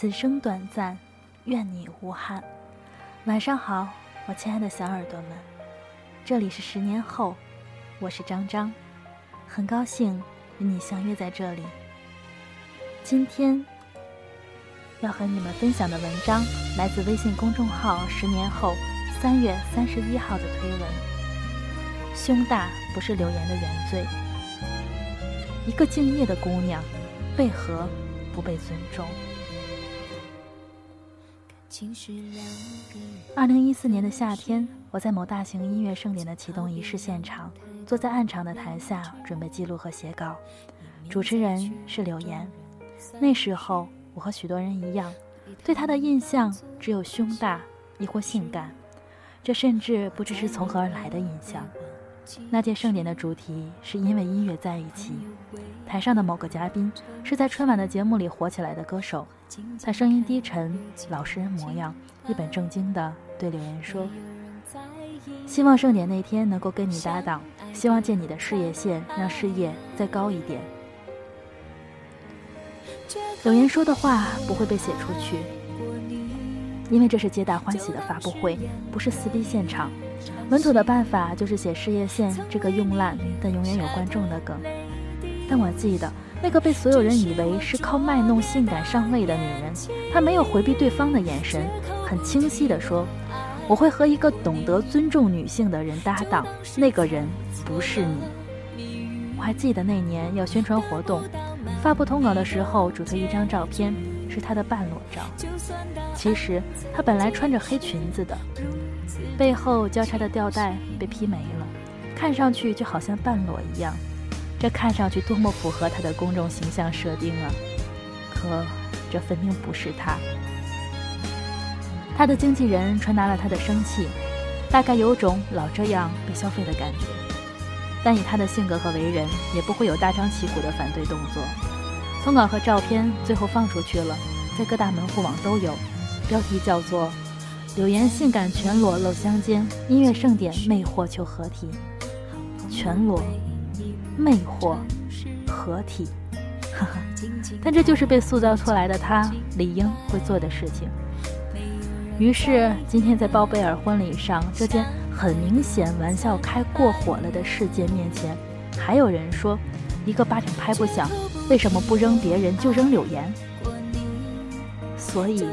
此生短暂，愿你无憾。晚上好，我亲爱的小耳朵们，这里是十年后，我是张张，很高兴与你相约在这里。今天要和你们分享的文章来自微信公众号“十年后”三月三十一号的推文。胸大不是留言的原罪。一个敬业的姑娘，为何不被尊重？二零一四年的夏天，我在某大型音乐盛典的启动仪式现场，坐在暗场的台下，准备记录和写稿。主持人是柳岩。那时候，我和许多人一样，对她的印象只有胸大，亦或性感。这甚至不知是从何而来的印象。那届盛典的主题是因为音乐在一起。台上的某个嘉宾是在春晚的节目里火起来的歌手，他声音低沉，老实人模样，一本正经地对柳岩说：“希望盛典那天能够跟你搭档，希望借你的事业线让事业再高一点。”柳岩说的话不会被写出去，因为这是皆大欢喜的发布会，不是撕逼现场。稳妥的办法就是写事业线这个用烂但永远有观众的梗。但我记得那个被所有人以为是靠卖弄性感上位的女人，她没有回避对方的眼神，很清晰地说：“我会和一个懂得尊重女性的人搭档，那个人不是你。”我还记得那年要宣传活动，发布通稿的时候，主推一张照片是她的半裸照。其实她本来穿着黑裙子的。背后交叉的吊带被劈没了，看上去就好像半裸一样。这看上去多么符合他的公众形象设定啊！可这分明不是他。他的经纪人传达了他的生气，大概有种老这样被消费的感觉。但以他的性格和为人，也不会有大张旗鼓的反对动作。通稿和照片最后放出去了，在各大门户网都有，标题叫做。柳岩性感全裸露香肩，音乐盛典魅惑求合体，全裸，魅惑，合体，呵呵！但这就是被塑造出来的他理应会做的事情。于是今天在包贝尔婚礼上这件很明显玩笑开过火了的事件面前，还有人说一个巴掌拍不响，为什么不扔别人就扔柳岩？所以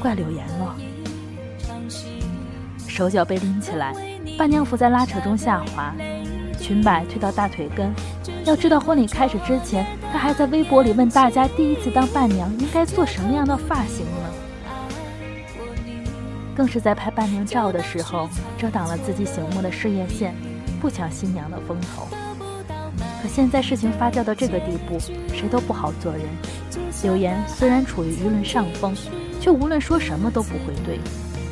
怪柳岩了。手脚被拎起来，伴娘服在拉扯中下滑，裙摆推到大腿根。要知道，婚礼开始之前，她还在微博里问大家：第一次当伴娘应该做什么样的发型呢？更是在拍伴娘照的时候，遮挡了自己醒目的事业线，不抢新娘的风头。可现在事情发酵到这个地步，谁都不好做人。柳岩虽然处于舆论上风，却无论说什么都不会对。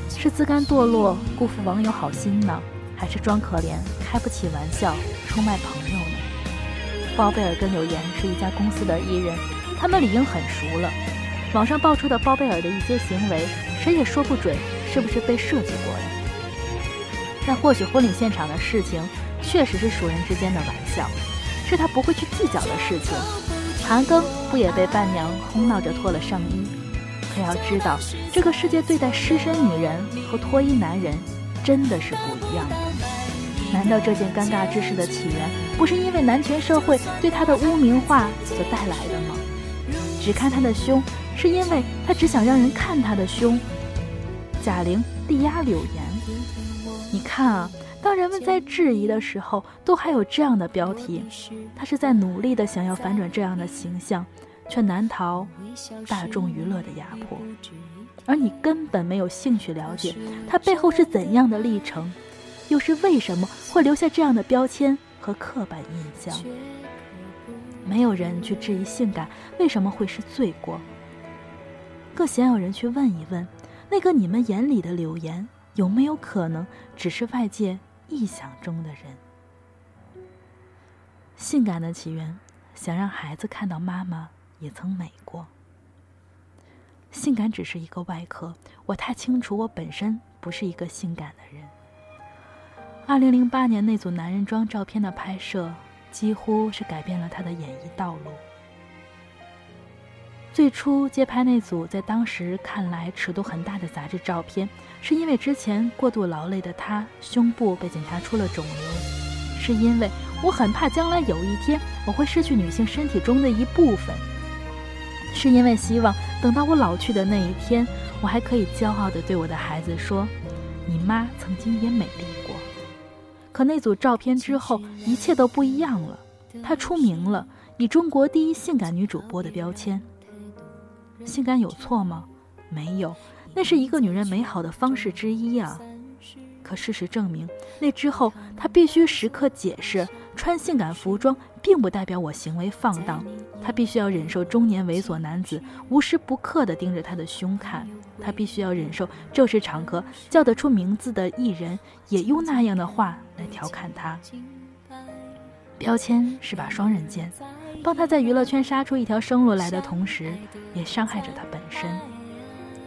是自甘堕落，辜负网友好心呢，还是装可怜，开不起玩笑，出卖朋友呢？包贝尔跟柳岩是一家公司的艺人，他们理应很熟了。网上爆出的包贝尔的一些行为，谁也说不准是不是被设计过的。但或许婚礼现场的事情确实是熟人之间的玩笑，是他不会去计较的事情。韩庚不也被伴娘哄闹着脱了上衣？可要知道，这个世界对待失身女人和脱衣男人真的是不一样的。难道这件尴尬之事的起源不是因为男权社会对她的污名化所带来的吗？只看她的胸，是因为她只想让人看她的胸。贾玲力压柳岩，你看啊，当人们在质疑的时候，都还有这样的标题，她是在努力的想要反转这样的形象。却难逃大众娱乐的压迫，而你根本没有兴趣了解它背后是怎样的历程，又是为什么会留下这样的标签和刻板印象。没有人去质疑性感为什么会是罪过，更鲜有人去问一问，那个你们眼里的柳岩有没有可能只是外界臆想中的人？性感的起源，想让孩子看到妈妈。也曾美过。性感只是一个外壳，我太清楚，我本身不是一个性感的人。二零零八年那组男人装照片的拍摄，几乎是改变了他的演艺道路。最初接拍那组在当时看来尺度很大的杂志照片，是因为之前过度劳累的他胸部被检查出了肿瘤，是因为我很怕将来有一天我会失去女性身体中的一部分，是因为希望等到我老去的那一天，我还可以骄傲地对我的孩子说：“你妈曾经也美丽。”可那组照片之后，一切都不一样了，她出名了，以中国第一性感女主播的标签。性感有错吗？没有，那是一个女人美好的方式之一啊。可事实证明，那之后她必须时刻解释，穿性感服装并不代表我行为放荡。她必须要忍受中年猥琐男子无时不刻地盯着她的胸看，她必须要忍受正式场合叫得出名字的艺人也用那样的话来调侃她。标签是把双刃剑。帮他在娱乐圈杀出一条生路来的同时，也伤害着他本身。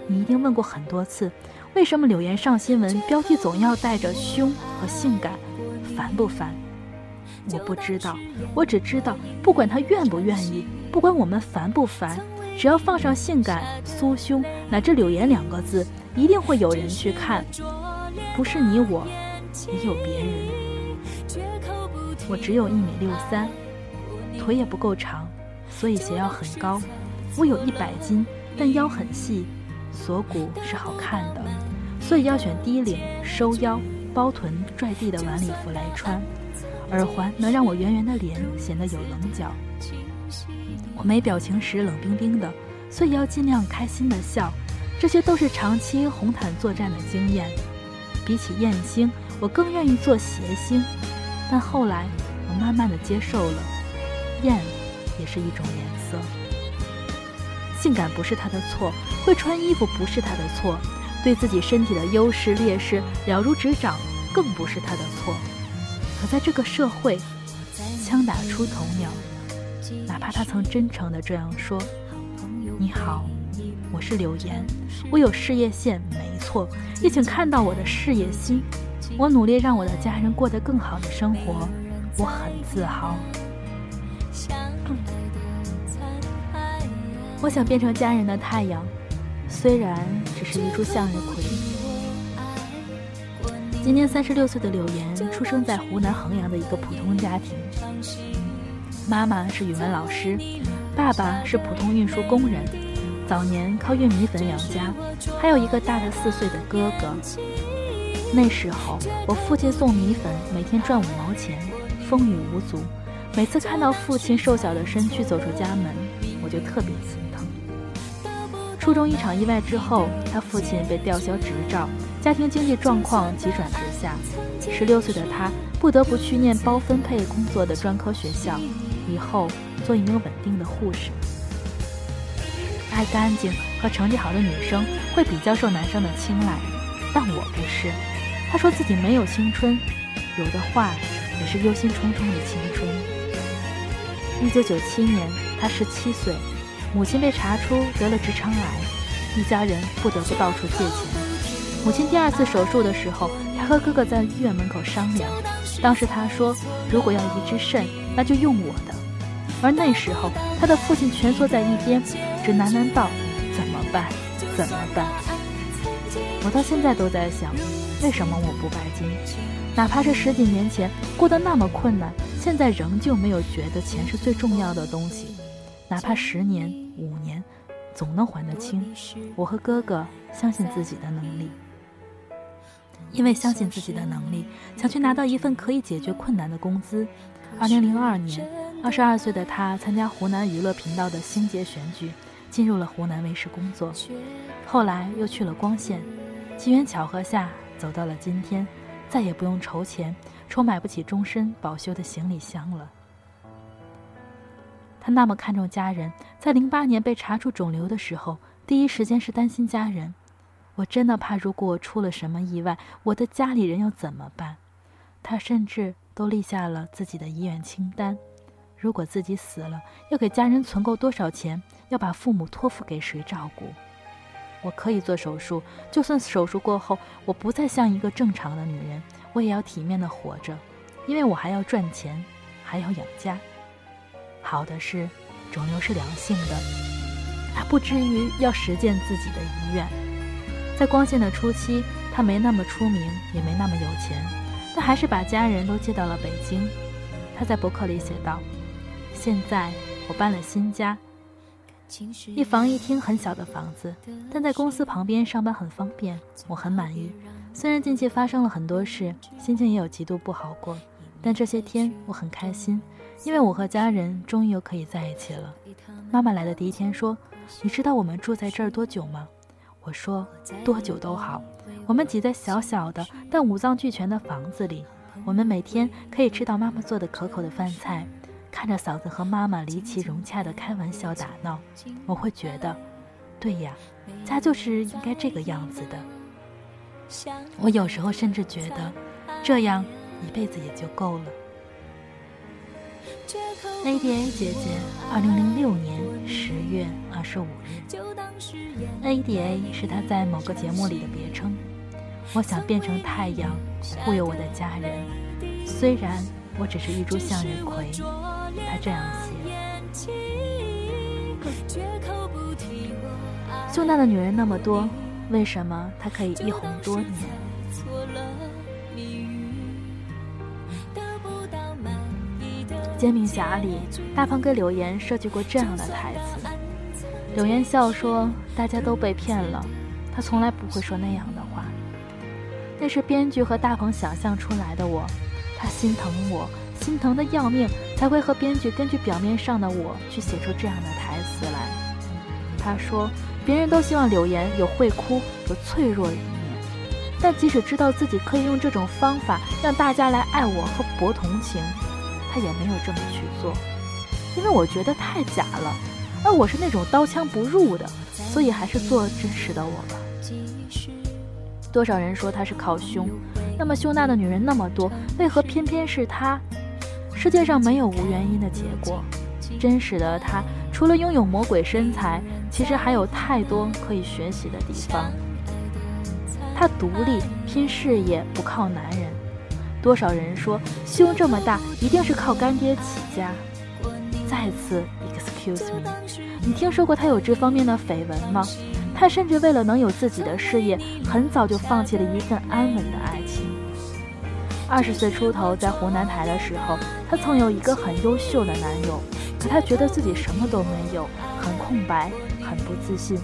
你一定问过很多次，为什么柳岩上新闻标题总要带着凶和性感，烦不烦？我不知道，我只知道，不管他愿不愿意，不管我们烦不烦，只要放上性感、酥胸乃至柳岩两个字，一定会有人去看。不是你我，也有别人。我只有一米六三。腿也不够长，所以鞋要很高。我有一百斤，但腰很细，锁骨是好看的，所以要选低领、收腰、包臀、拽地的晚礼服来穿。耳环能让我圆圆的脸显得有棱角。我没表情时冷冰冰的，所以要尽量开心的笑。这些都是长期红毯作战的经验。比起艳星，我更愿意做谐星。但后来，我慢慢的接受了。艳也是一种颜色。性感不是她的错，会穿衣服不是她的错，对自己身体的优势劣势了如指掌更不是她的错。可在这个社会，枪打出头鸟，哪怕他曾真诚的这样说：“你好，我是柳岩，我有事业线，没错，也请看到我的事业心。我努力让我的家人过得更好的生活，我很自豪。”我想变成家人的太阳，虽然只是一株向日葵。今年三十六岁的柳岩出生在湖南衡阳的一个普通家庭，妈妈是语文老师，爸爸是普通运输工人，早年靠运米粉养家，还有一个大他四岁的哥哥。那时候我父亲送米粉，每天赚五毛钱，风雨无阻。每次看到父亲瘦小的身躯走出家门，我就特别心疼。初中一场意外之后，他父亲被吊销执照，家庭经济状况急转直下。十六岁的他不得不去念包分配工作的专科学校，以后做一名稳定的护士。爱干净和成绩好的女生会比较受男生的青睐，但我不是。他说自己没有青春，有的话也是忧心忡忡的青春。一九九七年，他十七岁。母亲被查出得了直肠癌，一家人不得不到处借钱。母亲第二次手术的时候，他和哥哥在医院门口商量。当时他说：“如果要移植肾，那就用我的。”而那时候，他的父亲蜷缩在一边，只喃喃道：“怎么办？怎么办？”我到现在都在想，为什么我不拜金？哪怕是十几年前过得那么困难，现在仍旧没有觉得钱是最重要的东西。哪怕十年、五年，总能还得清。我和哥哥相信自己的能力，因为相信自己的能力，想去拿到一份可以解决困难的工资。二零零二年，二十二岁的他参加湖南娱乐频道的星节选举，进入了湖南卫视工作。后来又去了光线，机缘巧合下走到了今天，再也不用筹钱，愁买不起终身保修的行李箱了。他那么看重家人，在零八年被查出肿瘤的时候，第一时间是担心家人。我真的怕，如果出了什么意外，我的家里人要怎么办？他甚至都立下了自己的医院清单。如果自己死了，要给家人存够多少钱？要把父母托付给谁照顾？我可以做手术，就算手术过后我不再像一个正常的女人，我也要体面的活着，因为我还要赚钱，还要养家。好的是，肿瘤是良性的，他不至于要实践自己的遗愿。在光线的初期，他没那么出名，也没那么有钱，但还是把家人都接到了北京。他在博客里写道：“现在我搬了新家，一房一厅很小的房子，但在公司旁边上班很方便，我很满意。虽然近期发生了很多事，心情也有极度不好过，但这些天我很开心，因为我和家人终于又可以在一起了。妈妈来的第一天说：‘你知道我们住在这儿多久吗？’”我说多久都好，我们挤在小小的但五脏俱全的房子里，我们每天可以吃到妈妈做的可口的饭菜，看着嫂子和妈妈离奇融洽的开玩笑打闹，我会觉得，对呀，家就是应该这个样子的。我有时候甚至觉得，这样一辈子也就够了。Ada 姐姐，二零零六年十月二十五日。Ada 是她在某个节目里的别称。我想变成太阳，护佑我的家人，虽然我只是一株向日葵。她这样写。胸大的女人那么多，为什么她可以一红多年？煎饼侠里，大鹏给柳岩设计过这样的台词。柳岩笑说：“大家都被骗了，他从来不会说那样的话。那是编剧和大鹏想象出来的我，他心疼我，心疼的要命，才会和编剧根据表面上的我去写出这样的台词来。”他说：“别人都希望柳岩有会哭、有脆弱的一面，但即使知道自己可以用这种方法让大家来爱我和博同情。”他也没有这么去做，因为我觉得太假了，而我是那种刀枪不入的，所以还是做真实的我吧。多少人说他是靠胸，那么胸大的女人那么多，为何偏偏是他？世界上没有无原因的结果。真实的他，除了拥有魔鬼身材，其实还有太多可以学习的地方。他独立拼事业，不靠男人。多少人说胸这么大一定是靠干爹起家？再次，excuse me，你听说过他有这方面的绯闻吗？他甚至为了能有自己的事业，很早就放弃了一份安稳的爱情。二十岁出头，在湖南台的时候，他曾有一个很优秀的男友，可他觉得自己什么都没有，很空白，很不自信。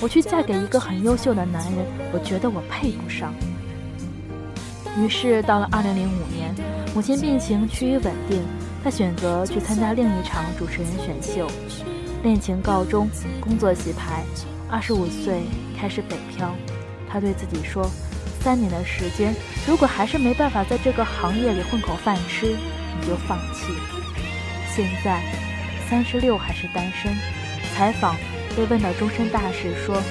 我去嫁给一个很优秀的男人，我觉得我配不上。于是到了二零零五年，母亲病情趋于稳定，他选择去参加另一场主持人选秀，恋情告终，工作洗牌，二十五岁开始北漂。他对自己说：“三年的时间，如果还是没办法在这个行业里混口饭吃，你就放弃。”现在三十六还是单身。采访被问到终身大事，说：“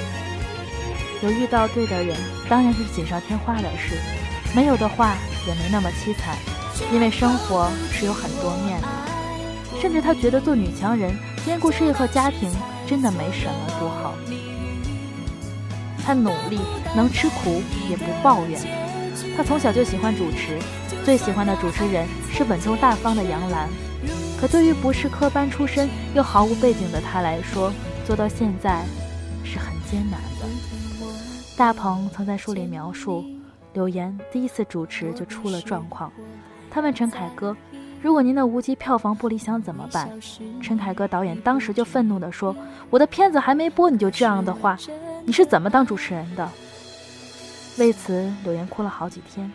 有遇到对的人，当然是锦上添花的事。”没有的话也没那么凄惨，因为生活是有很多面的。甚至他觉得做女强人，兼顾事业和家庭，真的没什么多好。他努力，能吃苦，也不抱怨。他从小就喜欢主持，最喜欢的主持人是稳重大方的杨澜。可对于不是科班出身又毫无背景的他来说，做到现在是很艰难的。大鹏曾在书里描述。柳岩第一次主持就出了状况，他问陈凯歌：“如果您的无极票房不理想怎么办？”陈凯歌导演当时就愤怒地说：“我的片子还没播你就这样的话，你是怎么当主持人的？”为此，柳岩哭了好几天，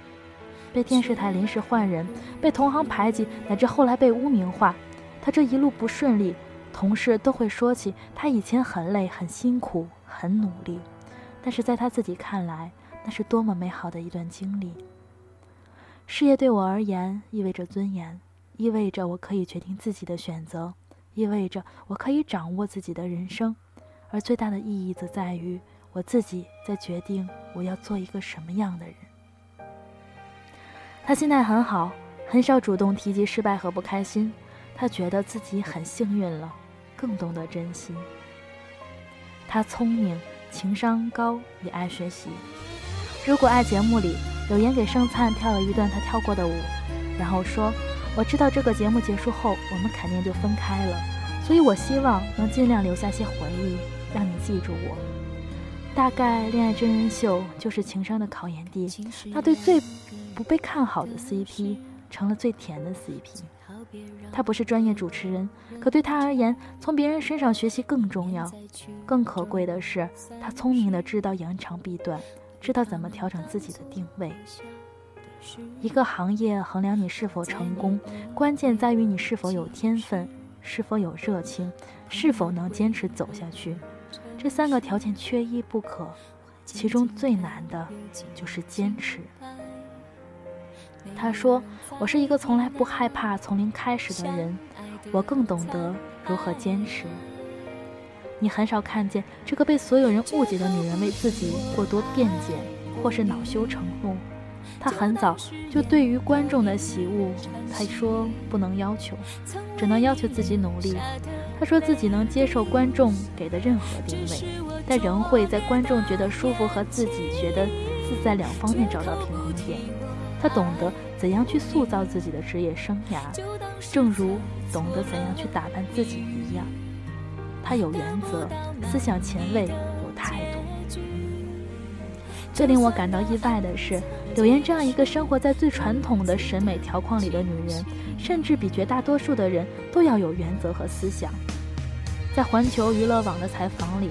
被电视台临时换人，被同行排挤，乃至后来被污名化。他这一路不顺利，同事都会说起他以前很累、很辛苦、很努力，但是在他自己看来。那是多么美好的一段经历！事业对我而言意味着尊严，意味着我可以决定自己的选择，意味着我可以掌握自己的人生，而最大的意义则在于我自己在决定我要做一个什么样的人。他心态很好，很少主动提及失败和不开心，他觉得自己很幸运了，更懂得珍惜。他聪明，情商高，也爱学习。如果爱节目里柳岩给盛灿跳了一段他跳过的舞，然后说：“我知道这个节目结束后我们肯定就分开了，所以我希望能尽量留下些回忆。”让你记住我。大概恋爱真人秀就是情商的考验地，那对最不被看好的 CP 成了最甜的 CP。他不是专业主持人，可对他而言，从别人身上学习更重要。更可贵的是，他聪明的知道扬长避短，知道怎么调整自己的定位。一个行业衡量你是否成功，关键在于你是否有天分，是否有热情，是否能坚持走下去。这三个条件缺一不可，其中最难的就是坚持。他说：“我是一个从来不害怕从零开始的人，我更懂得如何坚持。”你很少看见这个被所有人误解的女人为自己过多辩解，或是恼羞成怒。她很早就对于观众的喜恶，她说不能要求，只能要求自己努力。她说自己能接受观众给的任何定位，但仍会在观众觉得舒服和自己觉得自在两方面找到平衡点。她懂得怎样去塑造自己的职业生涯，正如懂得怎样去打扮自己一样。她有原则，思想前卫，有态度。最令我感到意外的是，柳岩这样一个生活在最传统的审美条框里的女人，甚至比绝大多数的人都要有原则和思想。在环球娱乐网的采访里，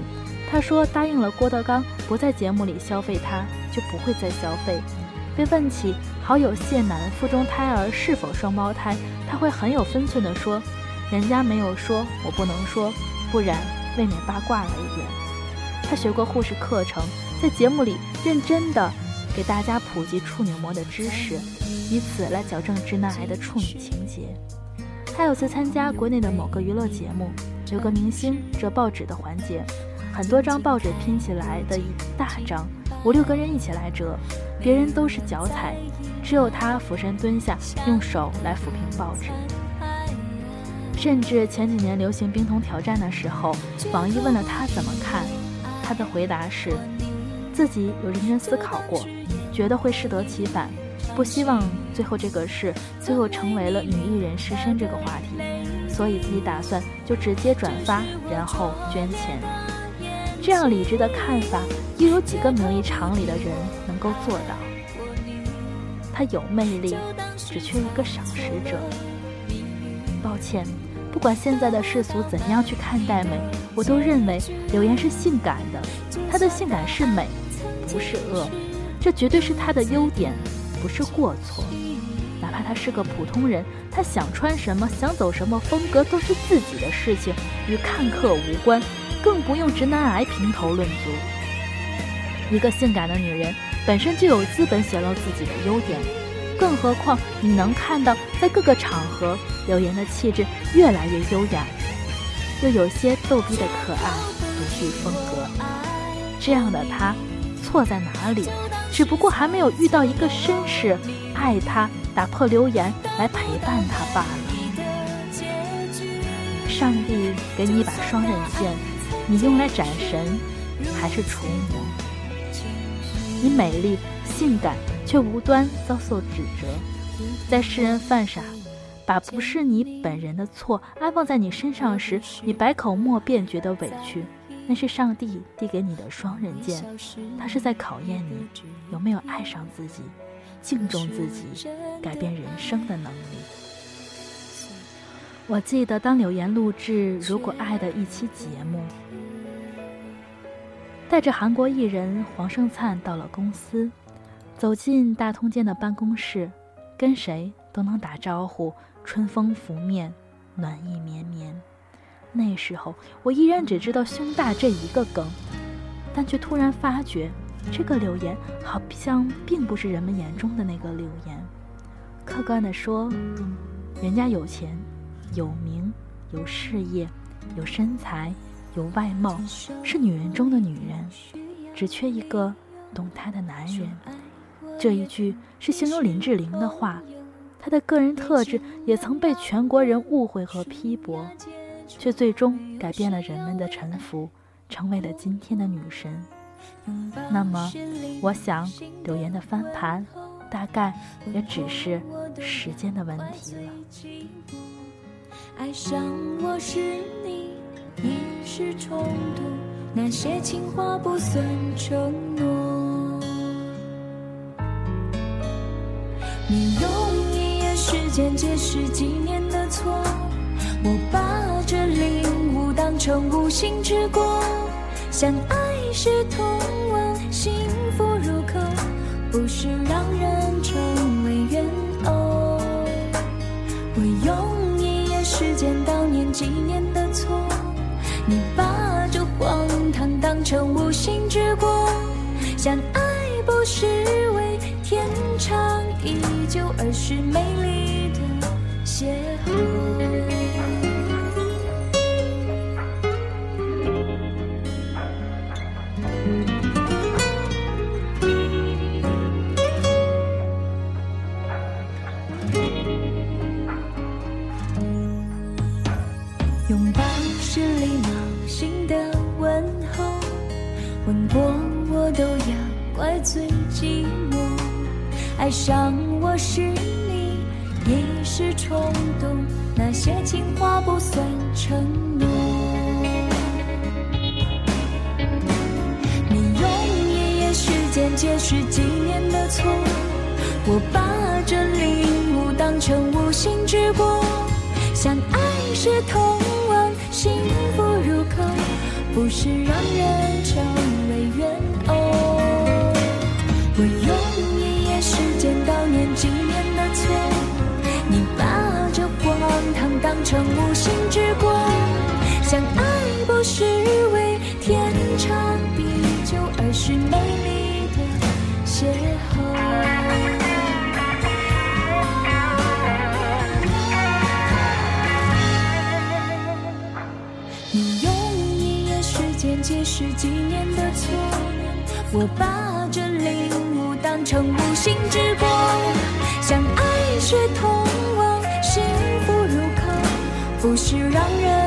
她说答应了郭德纲不在节目里消费她，就不会再消费。被问起好友谢楠腹中胎儿是否双胞胎，他会很有分寸地说：“人家没有说，我不能说，不然未免八卦了一点。”他学过护士课程，在节目里认真的给大家普及处女膜的知识，以此来矫正直男癌的处女情节。还有次参加国内的某个娱乐节目，有个明星折报纸的环节，很多张报纸拼起来的一大张，五六个人一起来折。别人都是脚踩，只有他俯身蹲下，用手来抚平报纸。甚至前几年流行冰桶挑战的时候，网易问了他怎么看，他的回答是：自己有认真思考过，觉得会适得其反，不希望最后这个事最后成为了女艺人失身这个话题，所以自己打算就直接转发，然后捐钱。这样理智的看法，又有几个名利场里的人能够做到？他有魅力，只缺一个赏识者。抱歉，不管现在的世俗怎样去看待美，我都认为柳岩是性感的。她的性感是美，不是恶，这绝对是她的优点，不是过错。哪怕她是个普通人，她想穿什么，想走什么风格，都是自己的事情，与看客无关。更不用直男癌评头论足。一个性感的女人本身就有资本显露自己的优点，更何况你能看到，在各个场合，柳岩的气质越来越优雅，又有些逗逼的可爱独具风格。这样的她，错在哪里？只不过还没有遇到一个绅士爱她，打破流言来陪伴她罢了。上帝给你一把双刃剑。你用来斩神，还是除魔？你美丽、性感，却无端遭受指责，在世人犯傻，把不是你本人的错安放在你身上时，你百口莫辩，觉得委屈。那是上帝递给你的双刃剑，他是在考验你有没有爱上自己、敬重自己、改变人生的能力。我记得当柳岩录制《如果爱》的一期节目。带着韩国艺人黄圣灿到了公司，走进大通间的办公室，跟谁都能打招呼，春风拂面，暖意绵绵。那时候我依然只知道胸大这一个梗，但却突然发觉，这个柳岩好像并不是人们眼中的那个柳岩。客观地说，人家有钱、有名、有事业、有身材。有外貌，是女人中的女人，只缺一个懂她的男人。这一句是形容林志玲的话，她的个人特质也曾被全国人误会和批驳，却最终改变了人们的臣服，成为了今天的女神。那么，我想柳岩的翻盘，大概也只是时间的问题了。爱上我是你。一时冲动，那些情话不算承诺。你用一夜时间解释几年的错，我把这领悟当成无心之过。相爱是通往幸福入口，不是让人成为怨偶。我用一夜时间悼念几年的错，你把这荒唐当成无心之过。相爱不是依旧，而是美丽的邂逅。相爱是通往幸福入口，不是让人成为怨偶。我用一夜时间悼念几年的错，你把这荒唐当成无心之过。相爱不是为是几年的错，我把这领悟当成无心之过。相爱是通往幸福入口，不是让人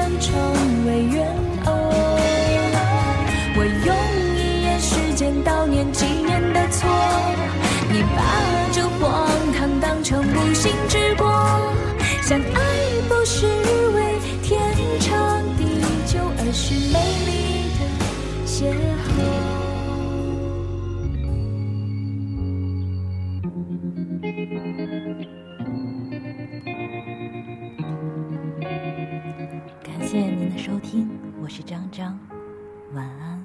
张，晚安。